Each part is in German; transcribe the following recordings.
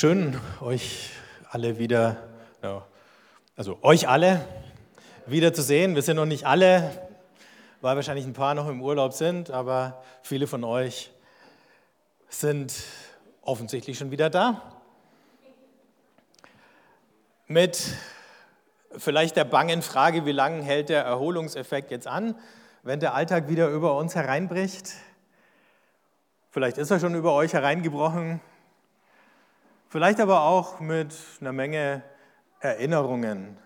Schön, euch alle wieder, also euch alle wieder zu sehen. Wir sind noch nicht alle, weil wahrscheinlich ein paar noch im Urlaub sind, aber viele von euch sind offensichtlich schon wieder da. Mit vielleicht der bangen Frage, wie lange hält der Erholungseffekt jetzt an, wenn der Alltag wieder über uns hereinbricht. Vielleicht ist er schon über euch hereingebrochen, vielleicht aber auch mit einer Menge Erinnerungen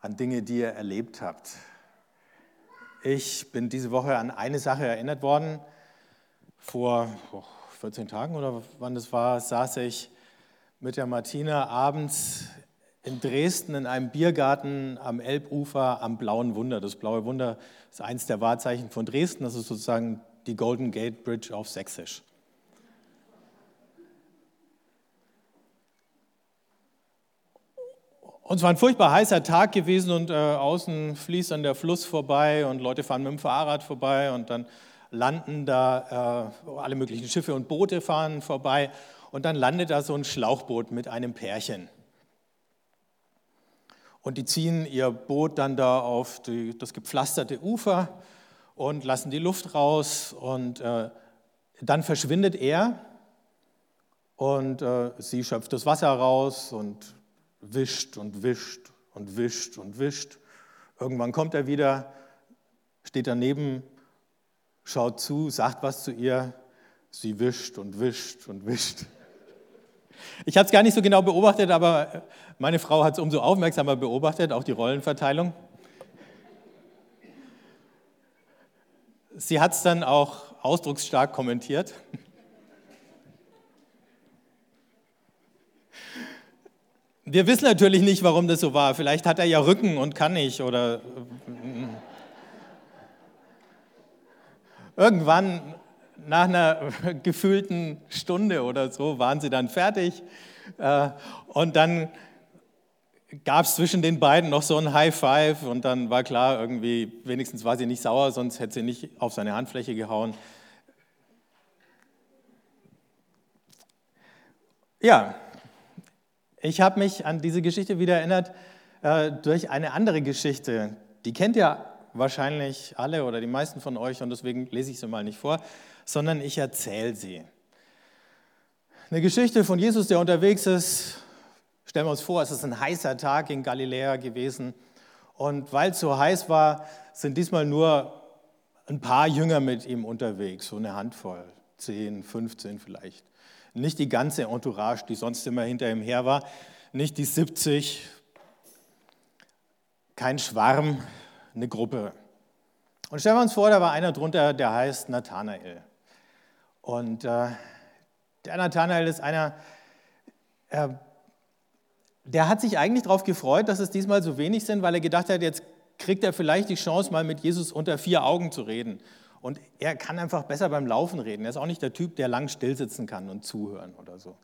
an Dinge, die ihr erlebt habt. Ich bin diese Woche an eine Sache erinnert worden. Vor 14 Tagen oder wann das war, saß ich mit der Martina abends in Dresden in einem Biergarten am Elbufer am Blauen Wunder. Das Blaue Wunder ist eins der Wahrzeichen von Dresden. Das ist sozusagen die Golden Gate Bridge auf Sächsisch. Und es war ein furchtbar heißer Tag gewesen und äh, außen fließt dann der Fluss vorbei und Leute fahren mit dem Fahrrad vorbei und dann landen da äh, alle möglichen Schiffe und Boote fahren vorbei und dann landet da so ein Schlauchboot mit einem Pärchen. Und die ziehen ihr Boot dann da auf die, das gepflasterte Ufer und lassen die Luft raus und äh, dann verschwindet er und äh, sie schöpft das Wasser raus und wischt und wischt und wischt und wischt. Irgendwann kommt er wieder, steht daneben, schaut zu, sagt was zu ihr. Sie wischt und wischt und wischt. Ich habe es gar nicht so genau beobachtet, aber meine Frau hat es umso aufmerksamer beobachtet, auch die Rollenverteilung. Sie hat es dann auch ausdrucksstark kommentiert. Wir wissen natürlich nicht, warum das so war. Vielleicht hat er ja Rücken und kann nicht oder irgendwann nach einer gefühlten Stunde oder so waren sie dann fertig. Äh, und dann gab es zwischen den beiden noch so ein High Five und dann war klar, irgendwie, wenigstens war sie nicht sauer, sonst hätte sie nicht auf seine Handfläche gehauen. Ja, ich habe mich an diese Geschichte wieder erinnert äh, durch eine andere Geschichte. Die kennt ihr wahrscheinlich alle oder die meisten von euch und deswegen lese ich sie mal nicht vor sondern ich erzähle sie. Eine Geschichte von Jesus, der unterwegs ist. Stellen wir uns vor, es ist ein heißer Tag in Galiläa gewesen. Und weil es so heiß war, sind diesmal nur ein paar Jünger mit ihm unterwegs, so eine Handvoll, 10, 15 vielleicht. Nicht die ganze Entourage, die sonst immer hinter ihm her war, nicht die 70, kein Schwarm, eine Gruppe. Und stellen wir uns vor, da war einer drunter, der heißt Nathanael. Und äh, der Nathanael ist einer, äh, der hat sich eigentlich darauf gefreut, dass es diesmal so wenig sind, weil er gedacht hat, jetzt kriegt er vielleicht die Chance, mal mit Jesus unter vier Augen zu reden. Und er kann einfach besser beim Laufen reden. Er ist auch nicht der Typ, der lang stillsitzen kann und zuhören oder so.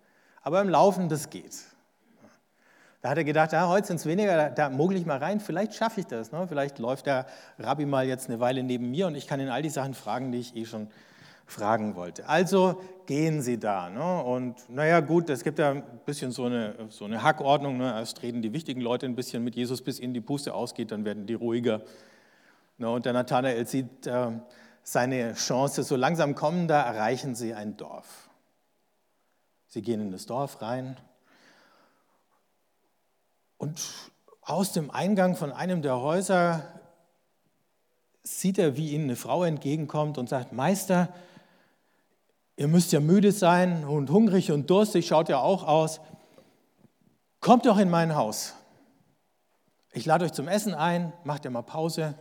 Aber beim Laufen, das geht. Da hat er gedacht, ah, heute sind es weniger, da, da mogel ich mal rein, vielleicht schaffe ich das. Ne? Vielleicht läuft der Rabbi mal jetzt eine Weile neben mir und ich kann ihn all die Sachen fragen, die ich eh schon fragen wollte. Also gehen Sie da. Ne? Und naja, gut, es gibt ja ein bisschen so eine, so eine Hackordnung. Ne? Erst reden die wichtigen Leute ein bisschen mit Jesus, bis ihnen die Puste ausgeht, dann werden die ruhiger. Ne? Und der Nathanael sieht äh, seine Chance so langsam kommen, da erreichen sie ein Dorf. Sie gehen in das Dorf rein und aus dem Eingang von einem der Häuser sieht er, wie ihnen eine Frau entgegenkommt und sagt, Meister, Ihr müsst ja müde sein und hungrig und durstig, schaut ja auch aus. Kommt doch in mein Haus. Ich lade euch zum Essen ein, macht ihr mal Pause.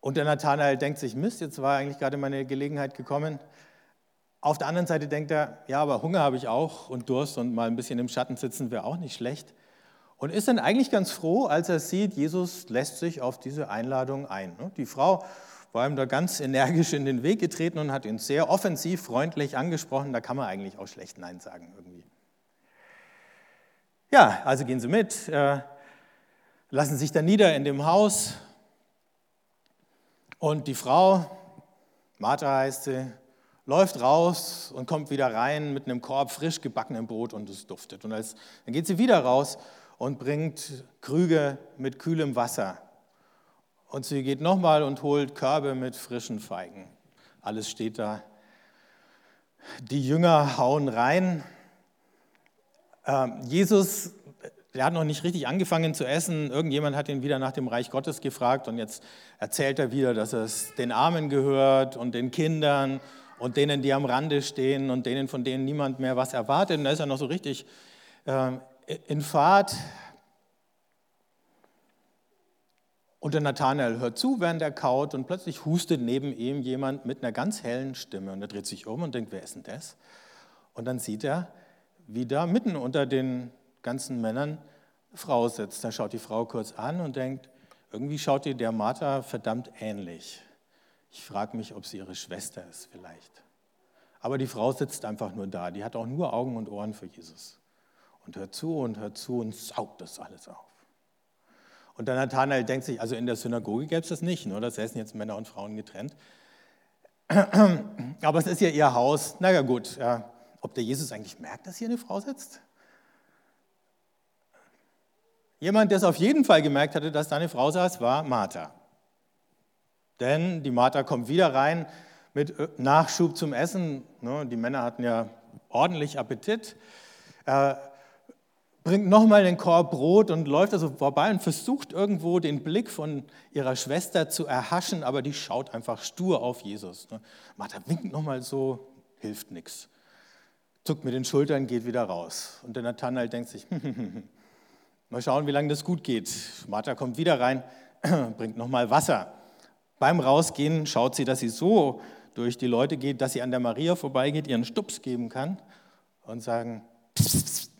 Und der Nathanael denkt sich, Mist, jetzt war eigentlich gerade meine Gelegenheit gekommen. Auf der anderen Seite denkt er, ja, aber Hunger habe ich auch und Durst und mal ein bisschen im Schatten sitzen wäre auch nicht schlecht. Und ist dann eigentlich ganz froh, als er sieht, Jesus lässt sich auf diese Einladung ein. Die Frau war ihm da ganz energisch in den Weg getreten und hat ihn sehr offensiv, freundlich angesprochen. Da kann man eigentlich auch schlecht Nein sagen irgendwie. Ja, also gehen Sie mit, äh, lassen sich dann nieder in dem Haus. Und die Frau, Martha heißt sie, läuft raus und kommt wieder rein mit einem Korb frisch gebackenem Brot und es duftet. Und als, dann geht sie wieder raus und bringt Krüge mit kühlem Wasser. Und sie geht nochmal und holt Körbe mit frischen Feigen. Alles steht da. Die Jünger hauen rein. Ähm, Jesus, der hat noch nicht richtig angefangen zu essen. Irgendjemand hat ihn wieder nach dem Reich Gottes gefragt und jetzt erzählt er wieder, dass es den Armen gehört und den Kindern und denen, die am Rande stehen und denen, von denen niemand mehr was erwartet. Und da ist er noch so richtig äh, in Fahrt. Und der Nathanael hört zu, während er kaut und plötzlich hustet neben ihm jemand mit einer ganz hellen Stimme. Und er dreht sich um und denkt, wer ist denn das? Und dann sieht er, wie da mitten unter den ganzen Männern Frau sitzt. Da schaut die Frau kurz an und denkt, irgendwie schaut ihr der Martha verdammt ähnlich. Ich frage mich, ob sie ihre Schwester ist vielleicht. Aber die Frau sitzt einfach nur da. Die hat auch nur Augen und Ohren für Jesus. Und hört zu und hört zu und saugt das alles auf. Und der Nathanael denkt sich, also in der Synagoge gäbe es das nicht, nur da säßen jetzt Männer und Frauen getrennt. Aber es ist ja ihr Haus. Na ja, gut, ja. ob der Jesus eigentlich merkt, dass hier eine Frau sitzt? Jemand, der es auf jeden Fall gemerkt hatte, dass da eine Frau saß, war Martha. Denn die Martha kommt wieder rein mit äh, Nachschub zum Essen. Ne, die Männer hatten ja ordentlich Appetit. Er bringt nochmal den Korb Brot und läuft also vorbei und versucht irgendwo den Blick von ihrer Schwester zu erhaschen, aber die schaut einfach stur auf Jesus. Ne. Martha winkt nochmal so, hilft nichts. Zuckt mit den Schultern, geht wieder raus. Und der Nathanael denkt sich, mal schauen, wie lange das gut geht. Martha kommt wieder rein, bringt nochmal Wasser. Beim Rausgehen schaut sie, dass sie so durch die Leute geht, dass sie an der Maria vorbeigeht, ihren Stups geben kann und sagen, pss, pss,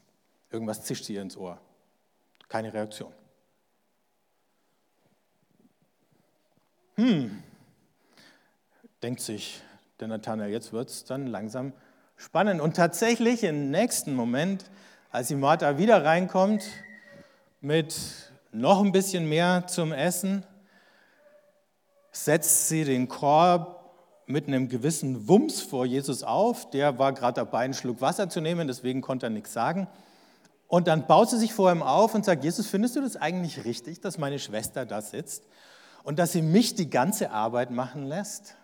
irgendwas zischt sie ihr ins Ohr. Keine Reaktion. Hm, denkt sich der Nathanael, jetzt wird es dann langsam spannend. Und tatsächlich im nächsten Moment, als die Martha wieder reinkommt mit noch ein bisschen mehr zum Essen, setzt sie den Korb mit einem gewissen Wumms vor Jesus auf. Der war gerade dabei, einen Schluck Wasser zu nehmen, deswegen konnte er nichts sagen. Und dann baut sie sich vor ihm auf und sagt, Jesus, findest du das eigentlich richtig, dass meine Schwester da sitzt und dass sie mich die ganze Arbeit machen lässt?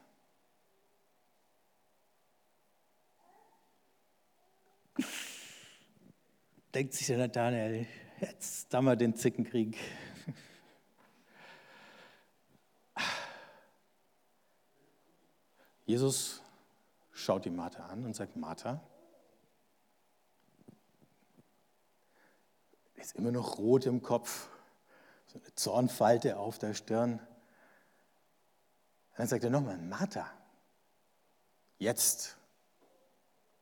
Denkt sich der Nathanael, jetzt haben wir den Zickenkrieg. Jesus schaut die Martha an und sagt, Martha, ist immer noch rot im Kopf, so eine Zornfalte auf der Stirn. Dann sagt er nochmal, Martha, jetzt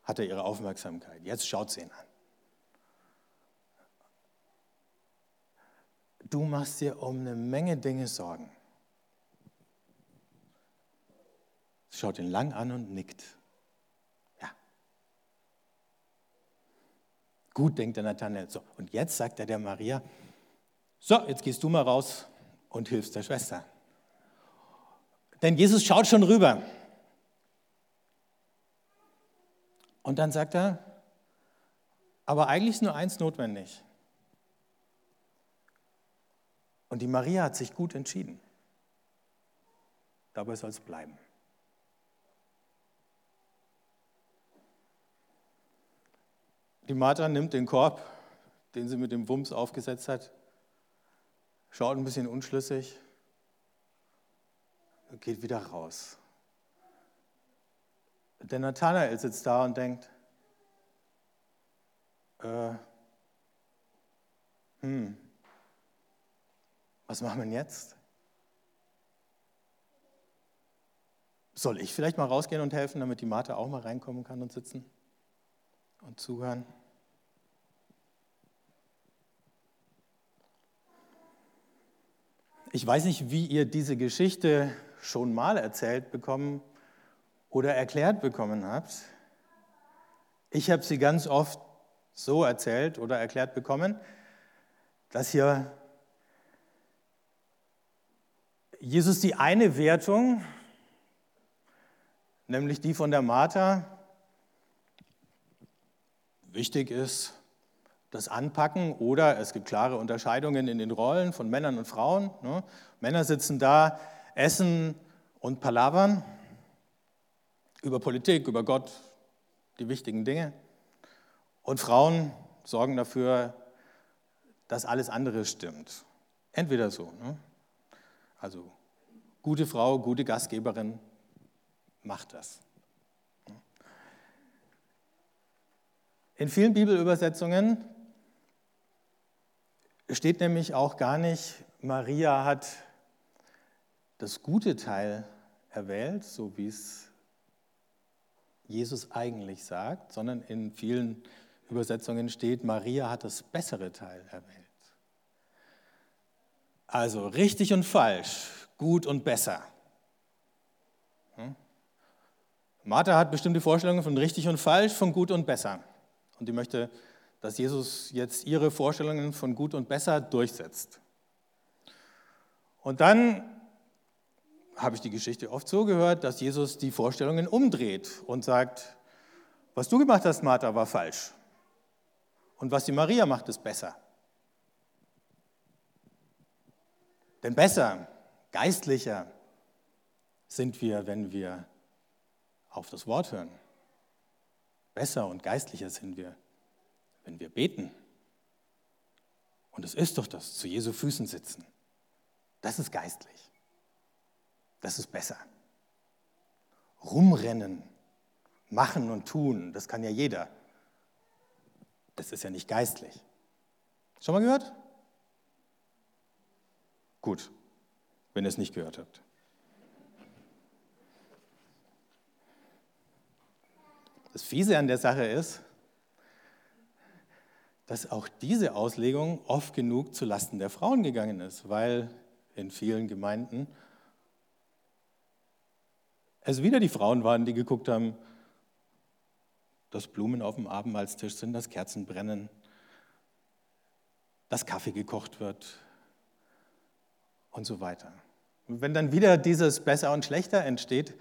hat er ihre Aufmerksamkeit, jetzt schaut sie ihn an. Du machst dir um eine Menge Dinge Sorgen. schaut ihn lang an und nickt. Ja. Gut, denkt der Nathanael. So, und jetzt sagt er der Maria, so, jetzt gehst du mal raus und hilfst der Schwester. Denn Jesus schaut schon rüber. Und dann sagt er, aber eigentlich ist nur eins notwendig. Und die Maria hat sich gut entschieden. Dabei soll es bleiben. Die Martha nimmt den Korb, den sie mit dem Wumms aufgesetzt hat, schaut ein bisschen unschlüssig und geht wieder raus. Der Nathanael sitzt da und denkt, äh, hm, was machen wir denn jetzt? Soll ich vielleicht mal rausgehen und helfen, damit die Martha auch mal reinkommen kann und sitzen und zuhören? Ich weiß nicht, wie ihr diese Geschichte schon mal erzählt bekommen oder erklärt bekommen habt. Ich habe sie ganz oft so erzählt oder erklärt bekommen, dass hier Jesus die eine Wertung nämlich die von der Martha. Wichtig ist das Anpacken oder es gibt klare Unterscheidungen in den Rollen von Männern und Frauen. Ne? Männer sitzen da, essen und palavern über Politik, über Gott, die wichtigen Dinge. Und Frauen sorgen dafür, dass alles andere stimmt. Entweder so. Ne? Also gute Frau, gute Gastgeberin macht das. In vielen Bibelübersetzungen steht nämlich auch gar nicht, Maria hat das gute Teil erwählt, so wie es Jesus eigentlich sagt, sondern in vielen Übersetzungen steht, Maria hat das bessere Teil erwählt. Also richtig und falsch, gut und besser. Hm? Martha hat bestimmte Vorstellungen von richtig und falsch, von gut und besser. Und die möchte, dass Jesus jetzt ihre Vorstellungen von gut und besser durchsetzt. Und dann habe ich die Geschichte oft so gehört, dass Jesus die Vorstellungen umdreht und sagt, was du gemacht hast, Martha, war falsch. Und was die Maria macht, ist besser. Denn besser, geistlicher sind wir, wenn wir auf das Wort hören. Besser und geistlicher sind wir, wenn wir beten. Und es ist doch das, zu Jesu Füßen sitzen. Das ist geistlich. Das ist besser. Rumrennen, machen und tun, das kann ja jeder. Das ist ja nicht geistlich. Schon mal gehört? Gut, wenn ihr es nicht gehört habt. Das Fiese an der Sache ist, dass auch diese Auslegung oft genug zu Lasten der Frauen gegangen ist, weil in vielen Gemeinden es wieder die Frauen waren, die geguckt haben, dass Blumen auf dem Abendmahlstisch sind, dass Kerzen brennen, dass Kaffee gekocht wird und so weiter. Und wenn dann wieder dieses Besser und Schlechter entsteht,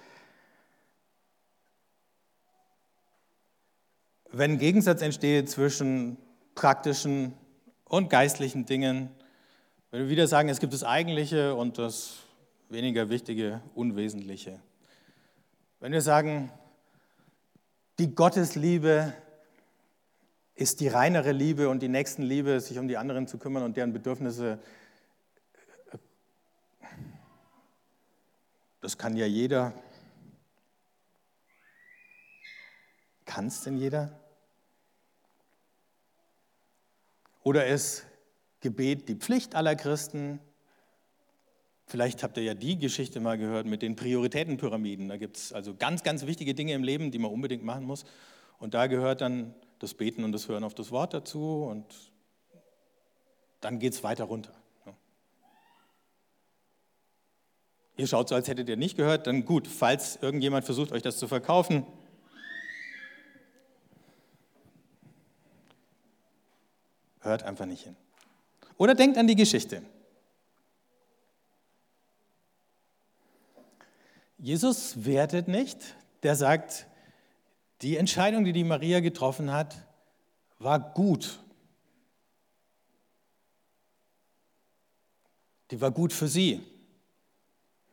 wenn Gegensatz entsteht zwischen praktischen und geistlichen Dingen, wenn wir wieder sagen, es gibt das Eigentliche und das weniger Wichtige, Unwesentliche. Wenn wir sagen, die Gottesliebe ist die reinere Liebe und die Nächstenliebe, sich um die anderen zu kümmern und deren Bedürfnisse, das kann ja jeder. Kann es denn jeder? Oder ist Gebet die Pflicht aller Christen? Vielleicht habt ihr ja die Geschichte mal gehört mit den Prioritätenpyramiden. Da gibt es also ganz, ganz wichtige Dinge im Leben, die man unbedingt machen muss. Und da gehört dann das Beten und das Hören auf das Wort dazu. Und dann geht es weiter runter. Ihr schaut so, als hättet ihr nicht gehört. Dann gut, falls irgendjemand versucht, euch das zu verkaufen. Hört einfach nicht hin. Oder denkt an die Geschichte. Jesus wertet nicht, der sagt, die Entscheidung, die die Maria getroffen hat, war gut. Die war gut für sie.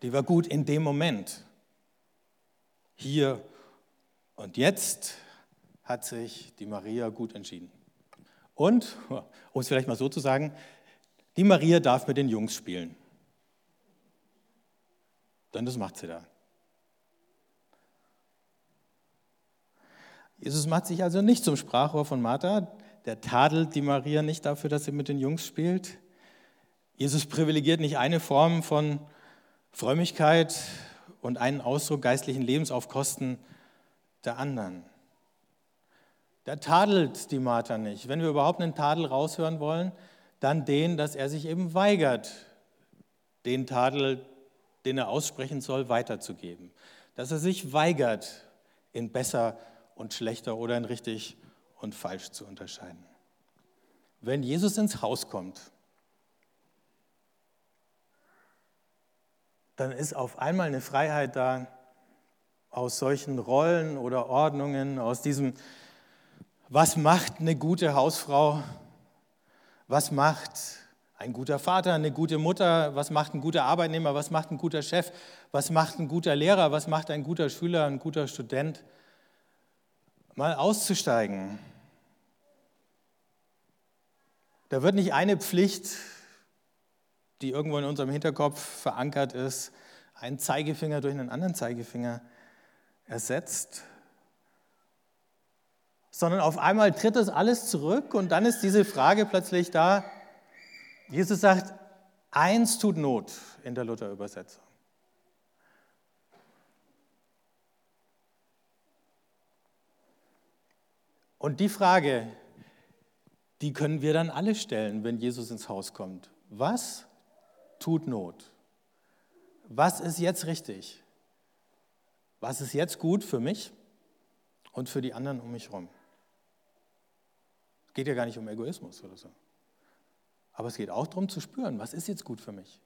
Die war gut in dem Moment. Hier und jetzt hat sich die Maria gut entschieden. Und, um es vielleicht mal so zu sagen, die Maria darf mit den Jungs spielen. Denn das macht sie da. Jesus macht sich also nicht zum Sprachrohr von Martha, der tadelt die Maria nicht dafür, dass sie mit den Jungs spielt. Jesus privilegiert nicht eine Form von Frömmigkeit und einen Ausdruck geistlichen Lebens auf Kosten der anderen. Der tadelt die Martha nicht. Wenn wir überhaupt einen Tadel raushören wollen, dann den, dass er sich eben weigert, den Tadel, den er aussprechen soll, weiterzugeben. Dass er sich weigert, in besser und schlechter oder in richtig und falsch zu unterscheiden. Wenn Jesus ins Haus kommt, dann ist auf einmal eine Freiheit da aus solchen Rollen oder Ordnungen, aus diesem, was macht eine gute Hausfrau, was macht ein guter Vater, eine gute Mutter, was macht ein guter Arbeitnehmer, was macht ein guter Chef, was macht ein guter Lehrer, was macht ein guter Schüler, ein guter Student, mal auszusteigen. Da wird nicht eine Pflicht, die irgendwo in unserem Hinterkopf verankert ist, ein Zeigefinger durch einen anderen Zeigefinger ersetzt, sondern auf einmal tritt das alles zurück und dann ist diese Frage plötzlich da. Jesus sagt, eins tut Not in der Luther-Übersetzung. Und die Frage, die können wir dann alle stellen, wenn Jesus ins Haus kommt. Was tut Not? Was ist jetzt richtig? Was ist jetzt gut für mich und für die anderen um mich herum? Es geht ja gar nicht um Egoismus oder so. Aber es geht auch darum zu spüren, was ist jetzt gut für mich?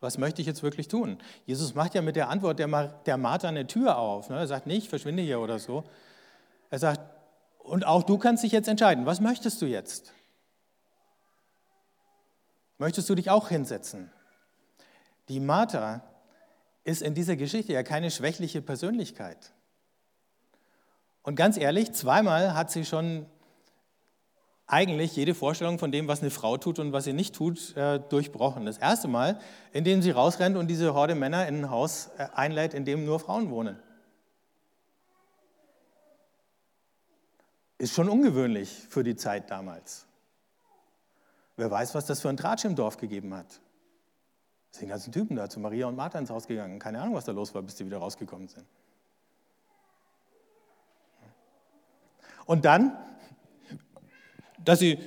Was möchte ich jetzt wirklich tun? Jesus macht ja mit der Antwort der, der Martha eine Tür auf. Ne? Er sagt nicht, verschwinde hier oder so. Er sagt, und auch du kannst dich jetzt entscheiden, was möchtest du jetzt? Möchtest du dich auch hinsetzen? Die Martha ist in dieser Geschichte ja keine schwächliche Persönlichkeit. Und ganz ehrlich, zweimal hat sie schon eigentlich jede Vorstellung von dem, was eine Frau tut und was sie nicht tut, äh, durchbrochen. Das erste Mal, indem sie rausrennt und diese Horde Männer in ein Haus äh, einlädt, in dem nur Frauen wohnen. Ist schon ungewöhnlich für die Zeit damals. Wer weiß, was das für ein Tratsch im Dorf gegeben hat. Sind ganzen Typen da zu Maria und Martha ins Haus gegangen. Keine Ahnung, was da los war, bis sie wieder rausgekommen sind. Und dann, dass sie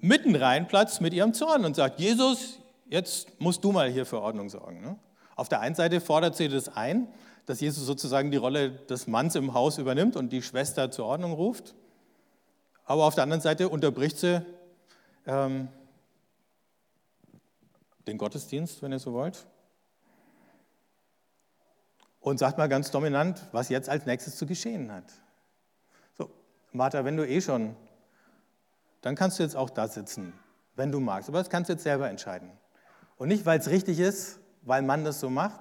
mitten reinplatzt mit ihrem Zorn und sagt, Jesus, jetzt musst du mal hier für Ordnung sorgen. Ne? Auf der einen Seite fordert sie das ein, dass Jesus sozusagen die Rolle des Manns im Haus übernimmt und die Schwester zur Ordnung ruft. Aber auf der anderen Seite unterbricht sie ähm, den Gottesdienst, wenn ihr so wollt. Und sagt mal ganz dominant, was jetzt als nächstes zu geschehen hat. So, Martha, wenn du eh schon, dann kannst du jetzt auch da sitzen, wenn du magst. Aber das kannst du jetzt selber entscheiden. Und nicht, weil es richtig ist, weil man das so macht,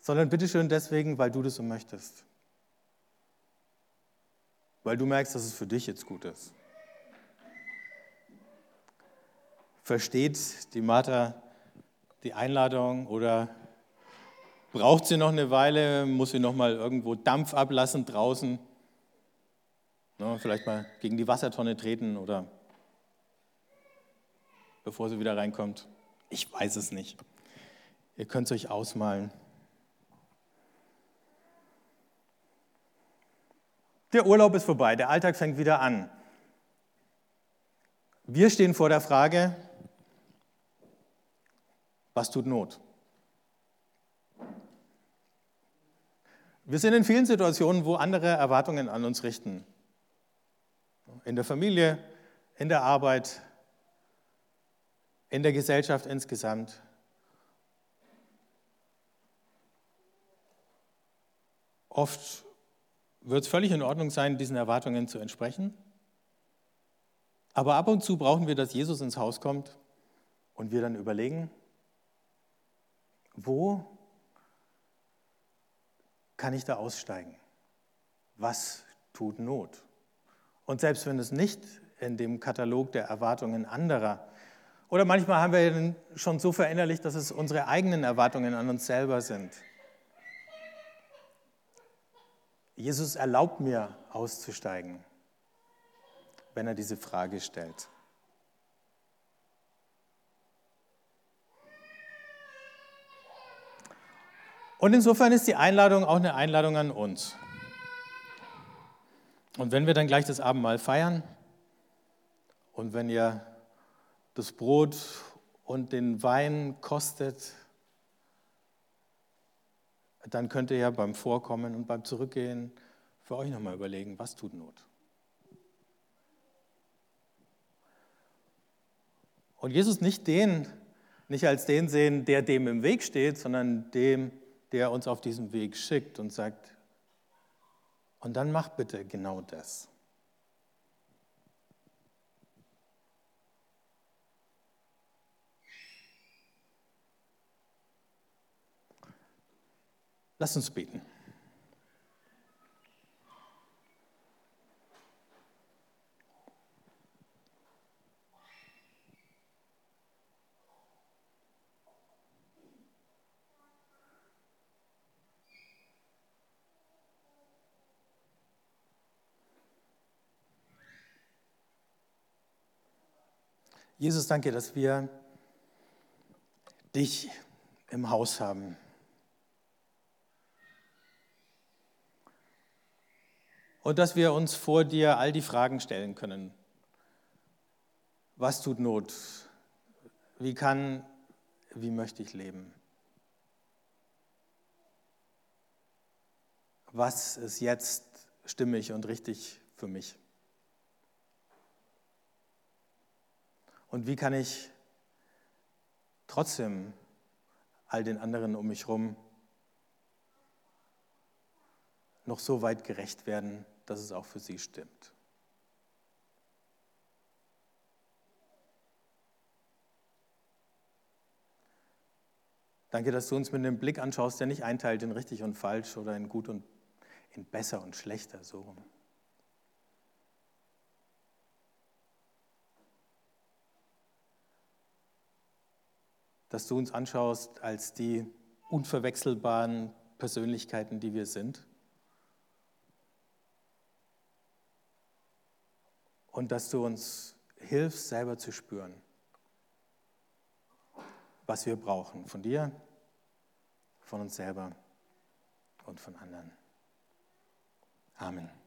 sondern bitteschön deswegen, weil du das so möchtest weil du merkst, dass es für dich jetzt gut ist. Versteht die Martha die Einladung oder braucht sie noch eine Weile, muss sie noch mal irgendwo Dampf ablassen draußen, ne, vielleicht mal gegen die Wassertonne treten oder bevor sie wieder reinkommt? Ich weiß es nicht. Ihr könnt es euch ausmalen. Der Urlaub ist vorbei, der Alltag fängt wieder an. Wir stehen vor der Frage, was tut Not? Wir sind in vielen Situationen, wo andere Erwartungen an uns richten. In der Familie, in der Arbeit, in der Gesellschaft insgesamt. Oft wird es völlig in Ordnung sein, diesen Erwartungen zu entsprechen. Aber ab und zu brauchen wir, dass Jesus ins Haus kommt und wir dann überlegen, wo kann ich da aussteigen? Was tut Not? Und selbst wenn es nicht in dem Katalog der Erwartungen anderer oder manchmal haben wir schon so verinnerlicht, dass es unsere eigenen Erwartungen an uns selber sind. Jesus erlaubt mir auszusteigen, wenn er diese Frage stellt. Und insofern ist die Einladung auch eine Einladung an uns. Und wenn wir dann gleich das Abendmahl feiern und wenn ihr das Brot und den Wein kostet, dann könnt ihr ja beim Vorkommen und beim Zurückgehen für euch nochmal überlegen, was tut Not. Und Jesus nicht den, nicht als den sehen, der dem im Weg steht, sondern dem, der uns auf diesem Weg schickt und sagt, und dann mach bitte genau das. Lass uns beten. Jesus, danke, dass wir dich im Haus haben. Und dass wir uns vor dir all die Fragen stellen können. Was tut Not? Wie kann, wie möchte ich leben? Was ist jetzt stimmig und richtig für mich? Und wie kann ich trotzdem all den anderen um mich herum noch so weit gerecht werden, dass es auch für sie stimmt? Danke, dass du uns mit einem Blick anschaust, der nicht einteilt in richtig und falsch oder in gut und in besser und schlechter, so rum. Dass du uns anschaust als die unverwechselbaren Persönlichkeiten, die wir sind. Und dass du uns hilfst, selber zu spüren, was wir brauchen von dir, von uns selber und von anderen. Amen.